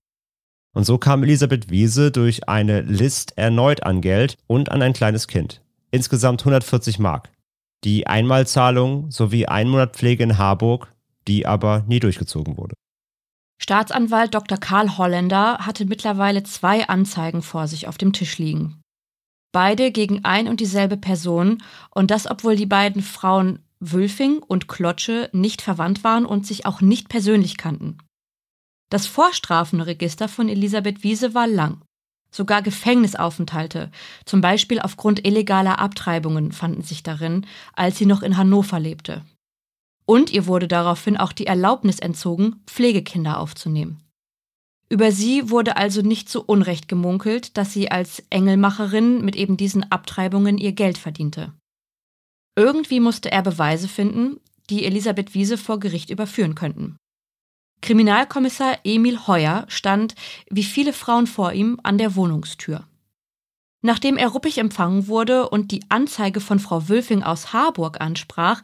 Und so kam Elisabeth Wiese durch eine List erneut an Geld und an ein kleines Kind. Insgesamt 140 Mark. Die Einmalzahlung sowie ein Monat Pflege in Harburg, die aber nie durchgezogen wurde. Staatsanwalt Dr. Karl Holländer hatte mittlerweile zwei Anzeigen vor sich auf dem Tisch liegen beide gegen ein und dieselbe Person und das, obwohl die beiden Frauen Wülfing und Klotsche nicht verwandt waren und sich auch nicht persönlich kannten. Das Vorstrafenregister von Elisabeth Wiese war lang. Sogar Gefängnisaufenthalte, zum Beispiel aufgrund illegaler Abtreibungen, fanden sich darin, als sie noch in Hannover lebte. Und ihr wurde daraufhin auch die Erlaubnis entzogen, Pflegekinder aufzunehmen. Über sie wurde also nicht zu Unrecht gemunkelt, dass sie als Engelmacherin mit eben diesen Abtreibungen ihr Geld verdiente. Irgendwie musste er Beweise finden, die Elisabeth Wiese vor Gericht überführen könnten. Kriminalkommissar Emil Heuer stand, wie viele Frauen vor ihm, an der Wohnungstür. Nachdem er ruppig empfangen wurde und die Anzeige von Frau Wülfing aus Harburg ansprach,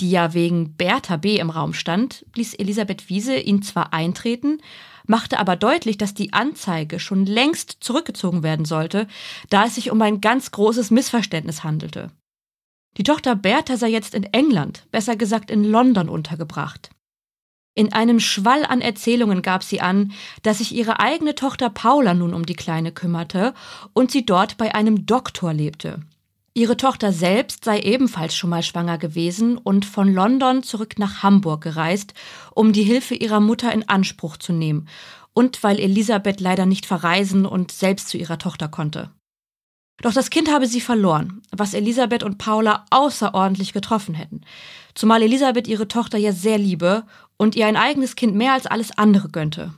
die ja wegen Bertha B. im Raum stand, ließ Elisabeth Wiese ihn zwar eintreten, machte aber deutlich, dass die Anzeige schon längst zurückgezogen werden sollte, da es sich um ein ganz großes Missverständnis handelte. Die Tochter Bertha sei jetzt in England, besser gesagt in London untergebracht. In einem Schwall an Erzählungen gab sie an, dass sich ihre eigene Tochter Paula nun um die Kleine kümmerte und sie dort bei einem Doktor lebte. Ihre Tochter selbst sei ebenfalls schon mal schwanger gewesen und von London zurück nach Hamburg gereist, um die Hilfe ihrer Mutter in Anspruch zu nehmen und weil Elisabeth leider nicht verreisen und selbst zu ihrer Tochter konnte. Doch das Kind habe sie verloren, was Elisabeth und Paula außerordentlich getroffen hätten. Zumal Elisabeth ihre Tochter ja sehr liebe und ihr ein eigenes Kind mehr als alles andere gönnte.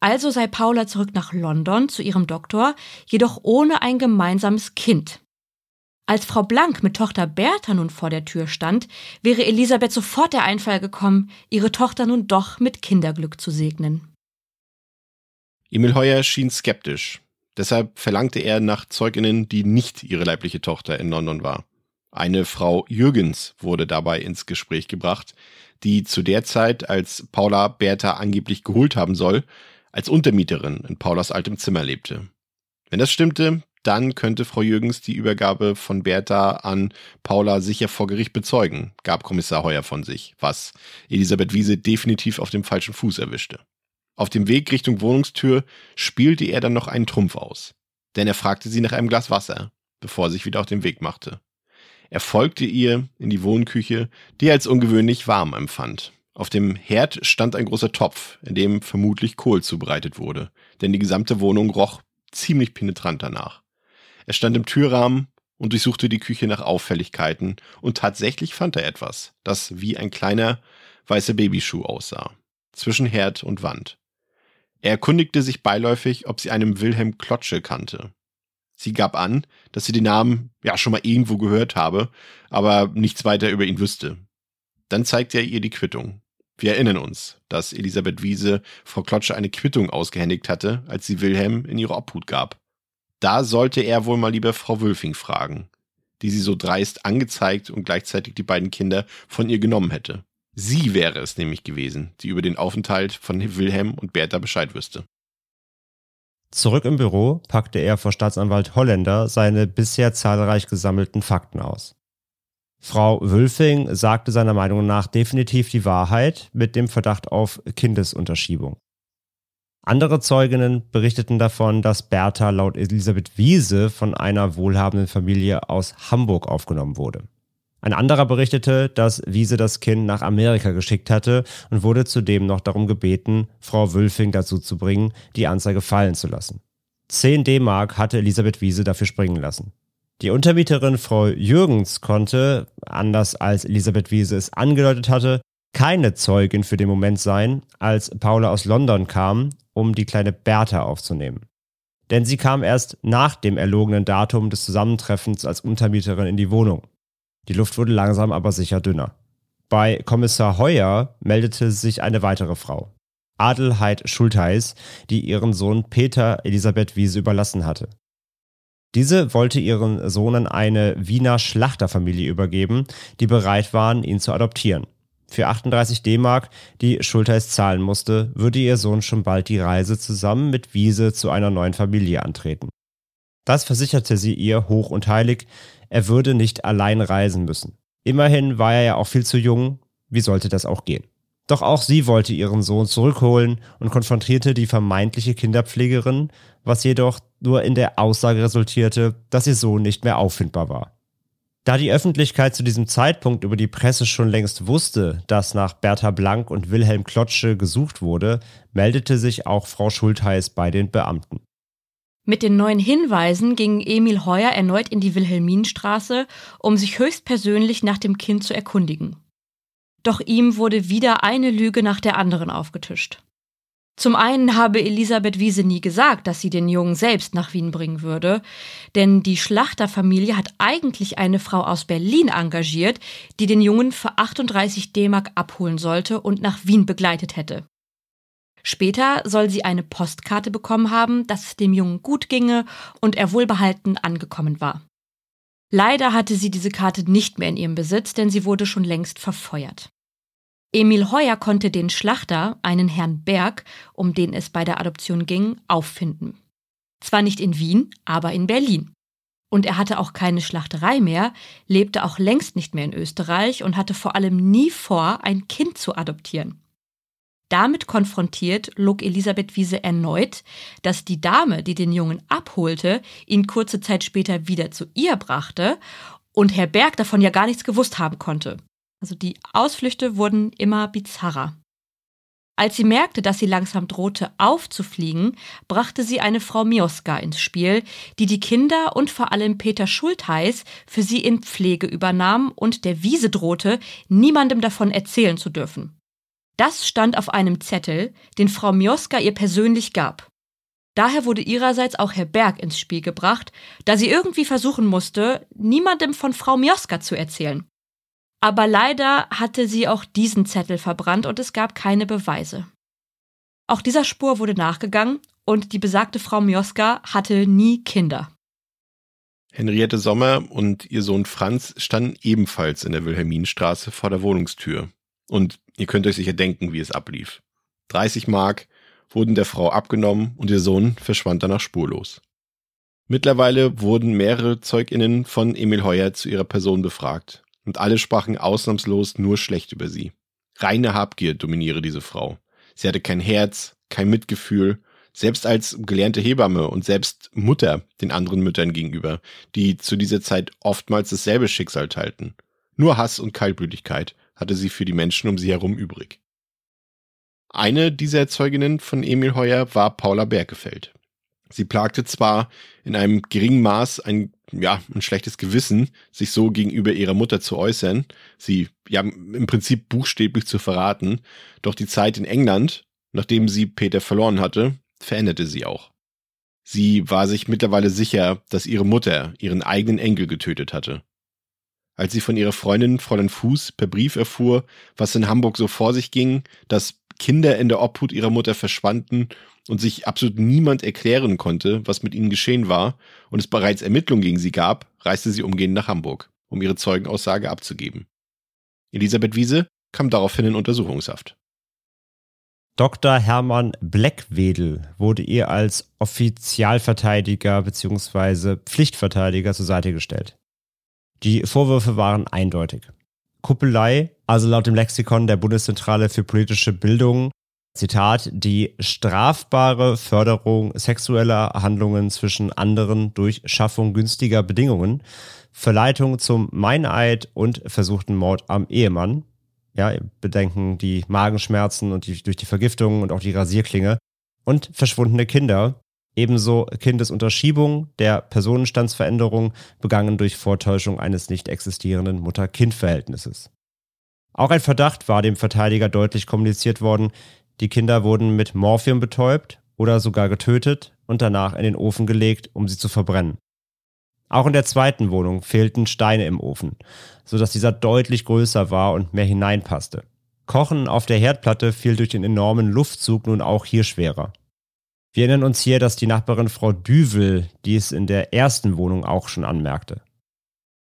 Also sei Paula zurück nach London zu ihrem Doktor, jedoch ohne ein gemeinsames Kind. Als Frau Blank mit Tochter Bertha nun vor der Tür stand, wäre Elisabeth sofort der Einfall gekommen, ihre Tochter nun doch mit Kinderglück zu segnen. Emil Heuer schien skeptisch. Deshalb verlangte er nach Zeuginnen, die nicht ihre leibliche Tochter in London war. Eine Frau Jürgens wurde dabei ins Gespräch gebracht, die zu der Zeit, als Paula Bertha angeblich geholt haben soll, als Untermieterin in Paulas altem Zimmer lebte. Wenn das stimmte, dann könnte Frau Jürgens die Übergabe von Bertha an Paula sicher vor Gericht bezeugen, gab Kommissar Heuer von sich, was Elisabeth Wiese definitiv auf dem falschen Fuß erwischte. Auf dem Weg Richtung Wohnungstür spielte er dann noch einen Trumpf aus. Denn er fragte sie nach einem Glas Wasser, bevor er sich wieder auf den Weg machte. Er folgte ihr in die Wohnküche, die er als ungewöhnlich warm empfand. Auf dem Herd stand ein großer Topf, in dem vermutlich Kohl zubereitet wurde, denn die gesamte Wohnung roch ziemlich penetrant danach. Er stand im Türrahmen und durchsuchte die Küche nach Auffälligkeiten, und tatsächlich fand er etwas, das wie ein kleiner weißer Babyschuh aussah, zwischen Herd und Wand. Er erkundigte sich beiläufig, ob sie einen Wilhelm Klotsche kannte. Sie gab an, dass sie den Namen ja schon mal irgendwo gehört habe, aber nichts weiter über ihn wüsste. Dann zeigte er ihr die Quittung. Wir erinnern uns, dass Elisabeth Wiese Frau Klotsche eine Quittung ausgehändigt hatte, als sie Wilhelm in ihre Obhut gab. Da sollte er wohl mal lieber Frau Wülfing fragen, die sie so dreist angezeigt und gleichzeitig die beiden Kinder von ihr genommen hätte. Sie wäre es nämlich gewesen, die über den Aufenthalt von Wilhelm und Bertha Bescheid wüsste. Zurück im Büro packte er vor Staatsanwalt Holländer seine bisher zahlreich gesammelten Fakten aus. Frau Wülfing sagte seiner Meinung nach definitiv die Wahrheit mit dem Verdacht auf Kindesunterschiebung. Andere Zeuginnen berichteten davon, dass Bertha laut Elisabeth Wiese von einer wohlhabenden Familie aus Hamburg aufgenommen wurde. Ein anderer berichtete, dass Wiese das Kind nach Amerika geschickt hatte und wurde zudem noch darum gebeten, Frau Wülfing dazu zu bringen, die Anzeige fallen zu lassen. 10 D-Mark hatte Elisabeth Wiese dafür springen lassen. Die Untermieterin Frau Jürgens konnte, anders als Elisabeth Wiese es angedeutet hatte, keine Zeugin für den Moment sein, als Paula aus London kam, um die kleine Bertha aufzunehmen. Denn sie kam erst nach dem erlogenen Datum des Zusammentreffens als Untermieterin in die Wohnung. Die Luft wurde langsam aber sicher dünner. Bei Kommissar Heuer meldete sich eine weitere Frau, Adelheid Schultheis, die ihren Sohn Peter Elisabeth Wiese überlassen hatte. Diese wollte ihren Sohn eine Wiener Schlachterfamilie übergeben, die bereit waren, ihn zu adoptieren. Für 38 D-Mark, die Schultheis zahlen musste, würde ihr Sohn schon bald die Reise zusammen mit Wiese zu einer neuen Familie antreten. Das versicherte sie ihr hoch und heilig, er würde nicht allein reisen müssen. Immerhin war er ja auch viel zu jung, wie sollte das auch gehen? Doch auch sie wollte ihren Sohn zurückholen und konfrontierte die vermeintliche Kinderpflegerin, was jedoch nur in der Aussage resultierte, dass ihr Sohn nicht mehr auffindbar war. Da die Öffentlichkeit zu diesem Zeitpunkt über die Presse schon längst wusste, dass nach Bertha Blank und Wilhelm Klotsche gesucht wurde, meldete sich auch Frau Schultheiß bei den Beamten. Mit den neuen Hinweisen ging Emil Heuer erneut in die Wilhelminstraße, um sich höchstpersönlich nach dem Kind zu erkundigen. Doch ihm wurde wieder eine Lüge nach der anderen aufgetischt. Zum einen habe Elisabeth Wiese nie gesagt, dass sie den Jungen selbst nach Wien bringen würde, denn die Schlachterfamilie hat eigentlich eine Frau aus Berlin engagiert, die den Jungen für 38 D-Mark abholen sollte und nach Wien begleitet hätte. Später soll sie eine Postkarte bekommen haben, dass es dem Jungen gut ginge und er wohlbehalten angekommen war. Leider hatte sie diese Karte nicht mehr in ihrem Besitz, denn sie wurde schon längst verfeuert. Emil Heuer konnte den Schlachter, einen Herrn Berg, um den es bei der Adoption ging, auffinden. Zwar nicht in Wien, aber in Berlin. Und er hatte auch keine Schlachterei mehr, lebte auch längst nicht mehr in Österreich und hatte vor allem nie vor, ein Kind zu adoptieren. Damit konfrontiert log Elisabeth Wiese erneut, dass die Dame, die den Jungen abholte, ihn kurze Zeit später wieder zu ihr brachte und Herr Berg davon ja gar nichts gewusst haben konnte. Also die Ausflüchte wurden immer bizarrer. Als sie merkte, dass sie langsam drohte aufzufliegen, brachte sie eine Frau Mioska ins Spiel, die die Kinder und vor allem Peter Schultheiß für sie in Pflege übernahm und der Wiese drohte, niemandem davon erzählen zu dürfen. Das stand auf einem Zettel, den Frau Mioska ihr persönlich gab. Daher wurde ihrerseits auch Herr Berg ins Spiel gebracht, da sie irgendwie versuchen musste, niemandem von Frau Mioska zu erzählen. Aber leider hatte sie auch diesen Zettel verbrannt und es gab keine Beweise. Auch dieser Spur wurde nachgegangen und die besagte Frau Mioska hatte nie Kinder. Henriette Sommer und ihr Sohn Franz standen ebenfalls in der Wilhelminstraße vor der Wohnungstür. Und ihr könnt euch sicher denken, wie es ablief. 30 Mark wurden der Frau abgenommen und ihr Sohn verschwand danach spurlos. Mittlerweile wurden mehrere ZeugInnen von Emil Heuer zu ihrer Person befragt und alle sprachen ausnahmslos nur schlecht über sie. Reine Habgier dominiere diese Frau. Sie hatte kein Herz, kein Mitgefühl, selbst als gelernte Hebamme und selbst Mutter den anderen Müttern gegenüber, die zu dieser Zeit oftmals dasselbe Schicksal teilten. Nur Hass und Kaltblütigkeit hatte sie für die Menschen um sie herum übrig. Eine dieser Zeuginnen von Emil Heuer war Paula Bergefeld. Sie plagte zwar in einem geringen Maß ein ja, ein schlechtes Gewissen, sich so gegenüber ihrer Mutter zu äußern, sie ja im Prinzip buchstäblich zu verraten. Doch die Zeit in England, nachdem sie Peter verloren hatte, veränderte sie auch. Sie war sich mittlerweile sicher, dass ihre Mutter ihren eigenen Enkel getötet hatte. Als sie von ihrer Freundin Fräulein Fuß per Brief erfuhr, was in Hamburg so vor sich ging, dass Kinder in der Obhut ihrer Mutter verschwanden und sich absolut niemand erklären konnte, was mit ihnen geschehen war und es bereits Ermittlungen gegen sie gab, reiste sie umgehend nach Hamburg, um ihre Zeugenaussage abzugeben. Elisabeth Wiese kam daraufhin in Untersuchungshaft. Dr. Hermann Bleckwedel wurde ihr als Offizialverteidiger bzw. Pflichtverteidiger zur Seite gestellt. Die Vorwürfe waren eindeutig. Kuppelei, also laut dem Lexikon der Bundeszentrale für politische Bildung, Zitat, die strafbare Förderung sexueller Handlungen zwischen anderen durch Schaffung günstiger Bedingungen, Verleitung zum Meineid und versuchten Mord am Ehemann. Ja, bedenken die Magenschmerzen und die, durch die Vergiftung und auch die Rasierklinge und verschwundene Kinder. Ebenso Kindesunterschiebung der Personenstandsveränderung begangen durch Vortäuschung eines nicht existierenden Mutter-Kind-Verhältnisses. Auch ein Verdacht war dem Verteidiger deutlich kommuniziert worden, die Kinder wurden mit Morphium betäubt oder sogar getötet und danach in den Ofen gelegt, um sie zu verbrennen. Auch in der zweiten Wohnung fehlten Steine im Ofen, sodass dieser deutlich größer war und mehr hineinpasste. Kochen auf der Herdplatte fiel durch den enormen Luftzug nun auch hier schwerer. Wir erinnern uns hier, dass die Nachbarin Frau Düvel dies in der ersten Wohnung auch schon anmerkte.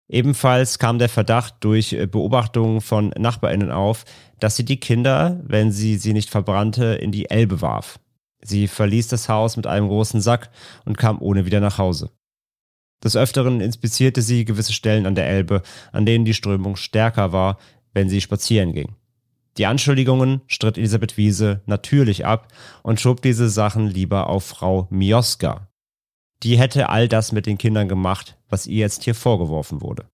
Ebenfalls kam der Verdacht durch äh, Beobachtungen von Nachbarinnen auf, dass sie die Kinder, wenn sie sie nicht verbrannte, in die Elbe warf. Sie verließ das Haus mit einem großen Sack und kam ohne wieder nach Hause. Des Öfteren inspizierte sie gewisse Stellen an der Elbe, an denen die Strömung stärker war, wenn sie spazieren ging. Die Anschuldigungen stritt Elisabeth Wiese natürlich ab und schob diese Sachen lieber auf Frau Mioska, die hätte all das mit den Kindern gemacht, was ihr jetzt hier vorgeworfen wurde.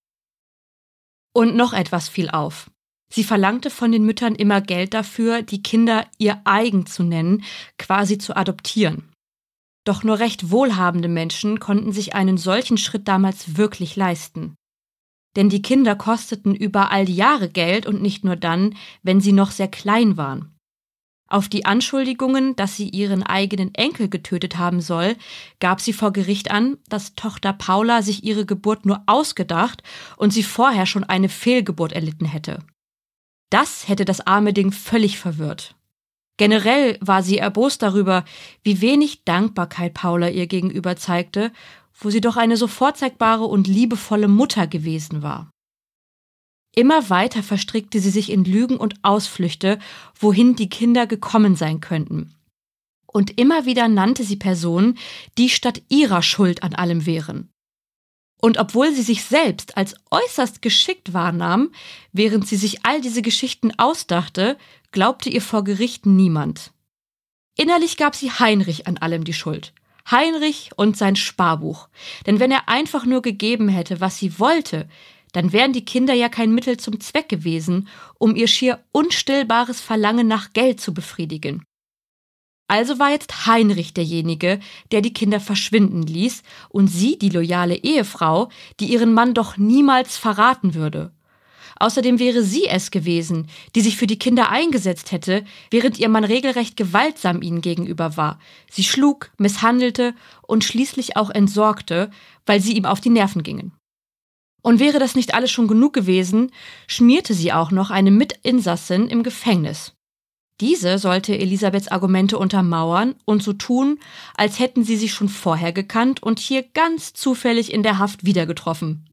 Und noch etwas fiel auf. Sie verlangte von den Müttern immer Geld dafür, die Kinder ihr eigen zu nennen, quasi zu adoptieren. Doch nur recht wohlhabende Menschen konnten sich einen solchen Schritt damals wirklich leisten. Denn die Kinder kosteten über all die Jahre Geld und nicht nur dann, wenn sie noch sehr klein waren. Auf die Anschuldigungen, dass sie ihren eigenen Enkel getötet haben soll, gab sie vor Gericht an, dass Tochter Paula sich ihre Geburt nur ausgedacht und sie vorher schon eine Fehlgeburt erlitten hätte. Das hätte das arme Ding völlig verwirrt. Generell war sie erbost darüber, wie wenig Dankbarkeit Paula ihr gegenüber zeigte, wo sie doch eine so vorzeigbare und liebevolle Mutter gewesen war. Immer weiter verstrickte sie sich in Lügen und Ausflüchte, wohin die Kinder gekommen sein könnten. Und immer wieder nannte sie Personen, die statt ihrer Schuld an allem wären. Und obwohl sie sich selbst als äußerst geschickt wahrnahm, während sie sich all diese Geschichten ausdachte, glaubte ihr vor Gericht niemand. Innerlich gab sie Heinrich an allem die Schuld. Heinrich und sein Sparbuch. Denn wenn er einfach nur gegeben hätte, was sie wollte, dann wären die Kinder ja kein Mittel zum Zweck gewesen, um ihr schier unstillbares Verlangen nach Geld zu befriedigen. Also war jetzt Heinrich derjenige, der die Kinder verschwinden ließ, und sie die loyale Ehefrau, die ihren Mann doch niemals verraten würde. Außerdem wäre sie es gewesen, die sich für die Kinder eingesetzt hätte, während ihr Mann regelrecht gewaltsam ihnen gegenüber war. Sie schlug, misshandelte und schließlich auch entsorgte, weil sie ihm auf die Nerven gingen. Und wäre das nicht alles schon genug gewesen, schmierte sie auch noch eine Mitinsassin im Gefängnis. Diese sollte Elisabeths Argumente untermauern und so tun, als hätten sie sich schon vorher gekannt und hier ganz zufällig in der Haft wieder getroffen.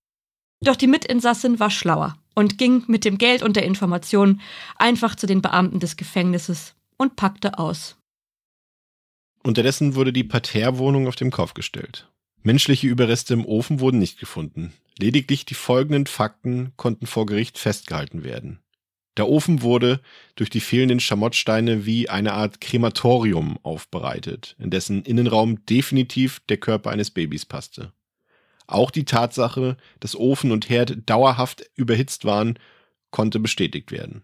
Doch die Mitinsassin war schlauer und ging mit dem Geld und der Information einfach zu den Beamten des Gefängnisses und packte aus. Unterdessen wurde die Parterrewohnung auf den Kopf gestellt. Menschliche Überreste im Ofen wurden nicht gefunden. Lediglich die folgenden Fakten konnten vor Gericht festgehalten werden. Der Ofen wurde durch die fehlenden Schamottsteine wie eine Art Krematorium aufbereitet, in dessen Innenraum definitiv der Körper eines Babys passte. Auch die Tatsache, dass Ofen und Herd dauerhaft überhitzt waren, konnte bestätigt werden.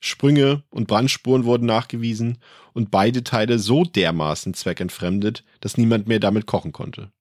Sprünge und Brandspuren wurden nachgewiesen und beide Teile so dermaßen zweckentfremdet, dass niemand mehr damit kochen konnte.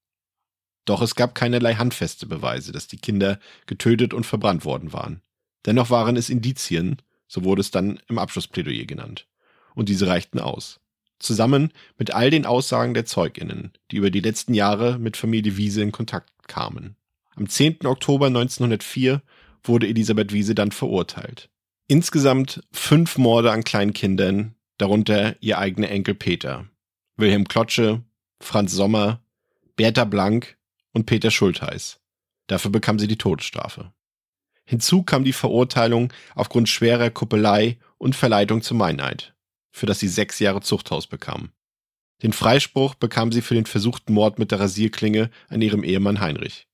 Doch es gab keinerlei handfeste Beweise, dass die Kinder getötet und verbrannt worden waren. Dennoch waren es Indizien, so wurde es dann im Abschlussplädoyer genannt. Und diese reichten aus. Zusammen mit all den Aussagen der Zeuginnen, die über die letzten Jahre mit Familie Wiese in Kontakt kamen. Am 10. Oktober 1904 wurde Elisabeth Wiese dann verurteilt. Insgesamt fünf Morde an kleinen Kindern, darunter ihr eigener Enkel Peter, Wilhelm Klotsche, Franz Sommer, Bertha Blank und Peter Schultheiß. Dafür bekam sie die Todesstrafe. Hinzu kam die Verurteilung aufgrund schwerer Kuppelei und Verleitung zum Meineid, für das sie sechs Jahre Zuchthaus bekam. Den Freispruch bekam sie für den versuchten Mord mit der Rasierklinge an ihrem Ehemann Heinrich.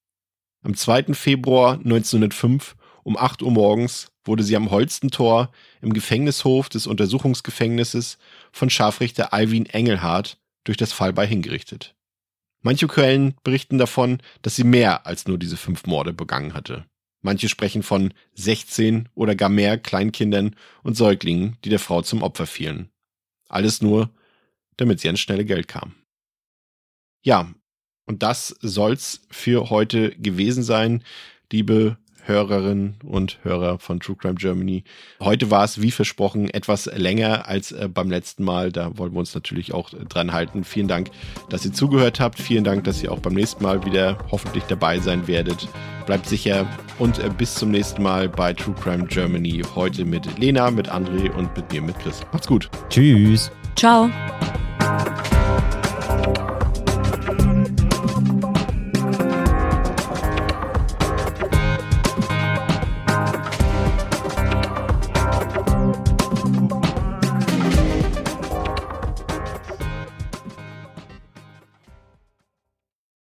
Am 2. Februar 1905 um 8 Uhr morgens wurde sie am Holstentor im Gefängnishof des Untersuchungsgefängnisses von Scharfrichter Alwin Engelhardt durch das Fallbeil hingerichtet. Manche Quellen berichten davon, dass sie mehr als nur diese fünf Morde begangen hatte. Manche sprechen von 16 oder gar mehr Kleinkindern und Säuglingen, die der Frau zum Opfer fielen. Alles nur, damit sie ans schnelle Geld kam. Ja, und das soll's für heute gewesen sein, liebe Hörerinnen und Hörer von True Crime Germany. Heute war es, wie versprochen, etwas länger als äh, beim letzten Mal. Da wollen wir uns natürlich auch äh, dran halten. Vielen Dank, dass ihr zugehört habt. Vielen Dank, dass ihr auch beim nächsten Mal wieder hoffentlich dabei sein werdet. Bleibt sicher und äh, bis zum nächsten Mal bei True Crime Germany. Heute mit Lena, mit André und mit mir, mit Chris. Macht's gut. Tschüss. Ciao.